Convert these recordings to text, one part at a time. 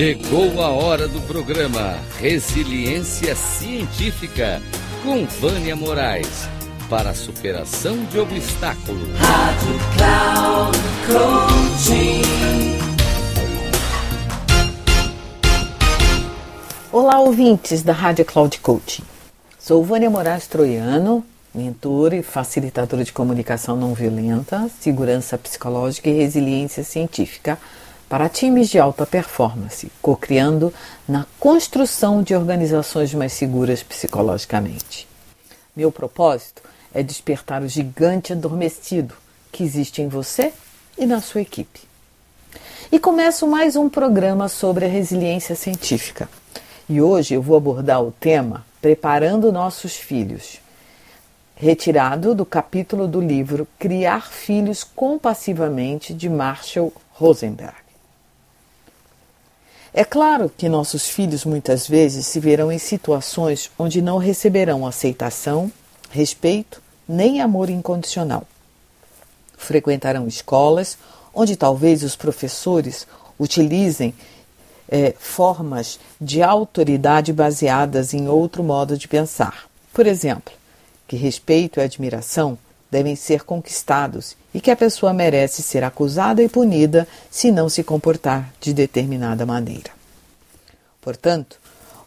Chegou a hora do programa Resiliência Científica com Vânia Moraes para a superação de obstáculos. Rádio Cloud Coaching. Olá, ouvintes da Rádio Cloud Coaching. Sou Vânia Moraes Troiano, mentora e facilitadora de comunicação não violenta, segurança psicológica e resiliência científica para times de alta performance, co-criando na construção de organizações mais seguras psicologicamente. Meu propósito é despertar o gigante adormecido que existe em você e na sua equipe. E começo mais um programa sobre a resiliência científica. E hoje eu vou abordar o tema Preparando Nossos Filhos, retirado do capítulo do livro Criar Filhos Compassivamente de Marshall Rosenberg. É claro que nossos filhos muitas vezes se verão em situações onde não receberão aceitação, respeito nem amor incondicional. Frequentarão escolas onde talvez os professores utilizem é, formas de autoridade baseadas em outro modo de pensar. Por exemplo, que respeito e admiração devem ser conquistados e que a pessoa merece ser acusada e punida se não se comportar de determinada maneira. Portanto,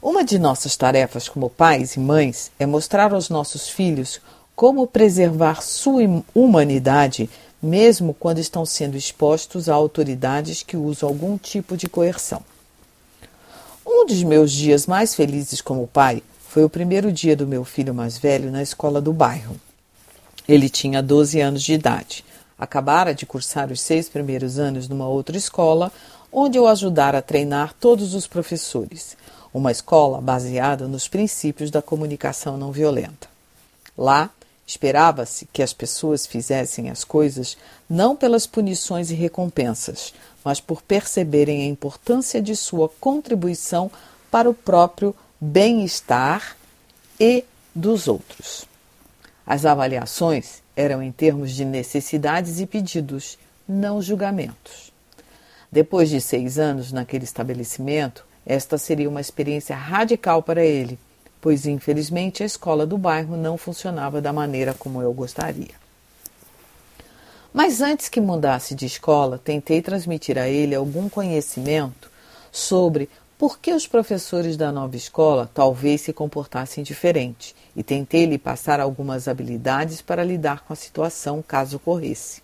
uma de nossas tarefas como pais e mães é mostrar aos nossos filhos como preservar sua humanidade, mesmo quando estão sendo expostos a autoridades que usam algum tipo de coerção. Um dos meus dias mais felizes como pai foi o primeiro dia do meu filho mais velho na escola do bairro. Ele tinha 12 anos de idade. Acabara de cursar os seis primeiros anos numa outra escola, onde eu ajudara a treinar todos os professores. Uma escola baseada nos princípios da comunicação não violenta. Lá, esperava-se que as pessoas fizessem as coisas não pelas punições e recompensas, mas por perceberem a importância de sua contribuição para o próprio bem-estar e dos outros. As avaliações eram em termos de necessidades e pedidos, não julgamentos. Depois de seis anos naquele estabelecimento, esta seria uma experiência radical para ele, pois infelizmente a escola do bairro não funcionava da maneira como eu gostaria. Mas antes que mudasse de escola, tentei transmitir a ele algum conhecimento sobre por que os professores da nova escola talvez se comportassem diferente e tentei lhe passar algumas habilidades para lidar com a situação caso ocorresse.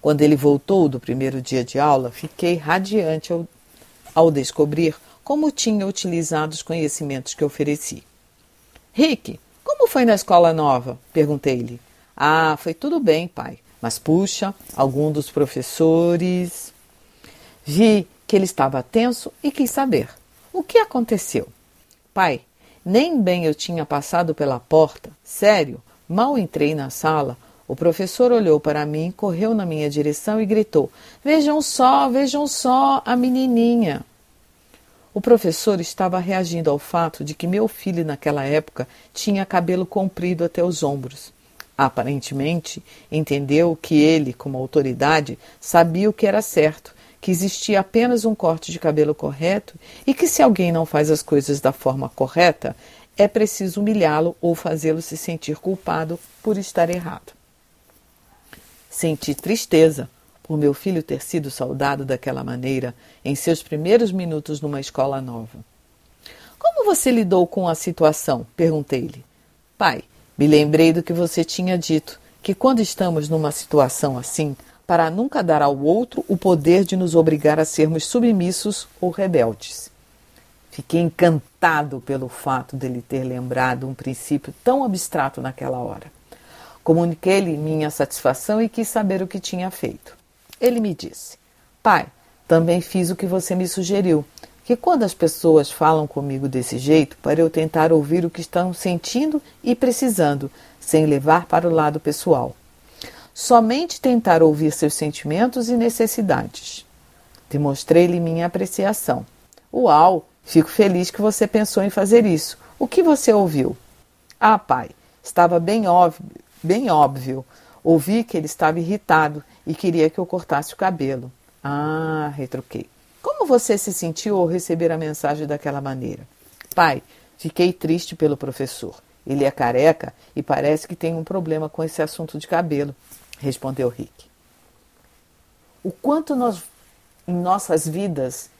Quando ele voltou do primeiro dia de aula, fiquei radiante ao, ao descobrir como tinha utilizado os conhecimentos que ofereci. Rick, como foi na escola nova? perguntei-lhe. Ah, foi tudo bem, pai. Mas puxa, algum dos professores. Vi que ele estava tenso e quis saber. O que aconteceu? Pai, nem bem eu tinha passado pela porta. Sério, mal entrei na sala. O professor olhou para mim, correu na minha direção e gritou: Vejam só, vejam só a menininha. O professor estava reagindo ao fato de que meu filho, naquela época, tinha cabelo comprido até os ombros. Aparentemente, entendeu que ele, como autoridade, sabia o que era certo que existia apenas um corte de cabelo correto e que se alguém não faz as coisas da forma correta, é preciso humilhá-lo ou fazê-lo se sentir culpado por estar errado. Senti tristeza por meu filho ter sido saudado daquela maneira em seus primeiros minutos numa escola nova. Como você lidou com a situação? perguntei-lhe. Pai, me lembrei do que você tinha dito, que quando estamos numa situação assim, para nunca dar ao outro o poder de nos obrigar a sermos submissos ou rebeldes. Fiquei encantado pelo fato dele ter lembrado um princípio tão abstrato naquela hora. Comuniquei-lhe minha satisfação e quis saber o que tinha feito. Ele me disse: Pai, também fiz o que você me sugeriu, que quando as pessoas falam comigo desse jeito, para eu tentar ouvir o que estão sentindo e precisando, sem levar para o lado pessoal somente tentar ouvir seus sentimentos e necessidades. Demonstrei-lhe minha apreciação. Uau! Fico feliz que você pensou em fazer isso. O que você ouviu? Ah, pai, estava bem óbvio, bem óbvio. Ouvi que ele estava irritado e queria que eu cortasse o cabelo. Ah, retruquei. Como você se sentiu ao receber a mensagem daquela maneira? Pai, fiquei triste pelo professor. Ele é careca e parece que tem um problema com esse assunto de cabelo, respondeu Rick. O quanto nós, em nossas vidas,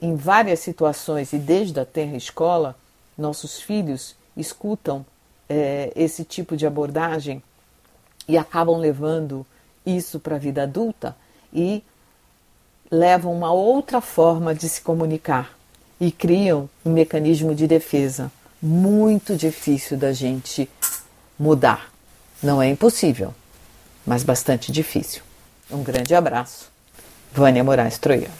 em várias situações e desde a terra escola, nossos filhos escutam é, esse tipo de abordagem e acabam levando isso para a vida adulta e levam uma outra forma de se comunicar e criam um mecanismo de defesa muito difícil da gente mudar. Não é impossível, mas bastante difícil. Um grande abraço. Vânia Moraes Troiano.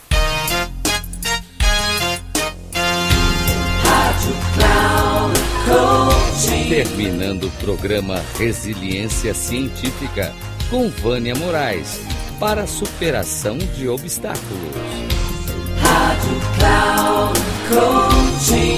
Terminando o programa Resiliência Científica com Vânia Moraes para superação de obstáculos. Rádio Cloud Coaching.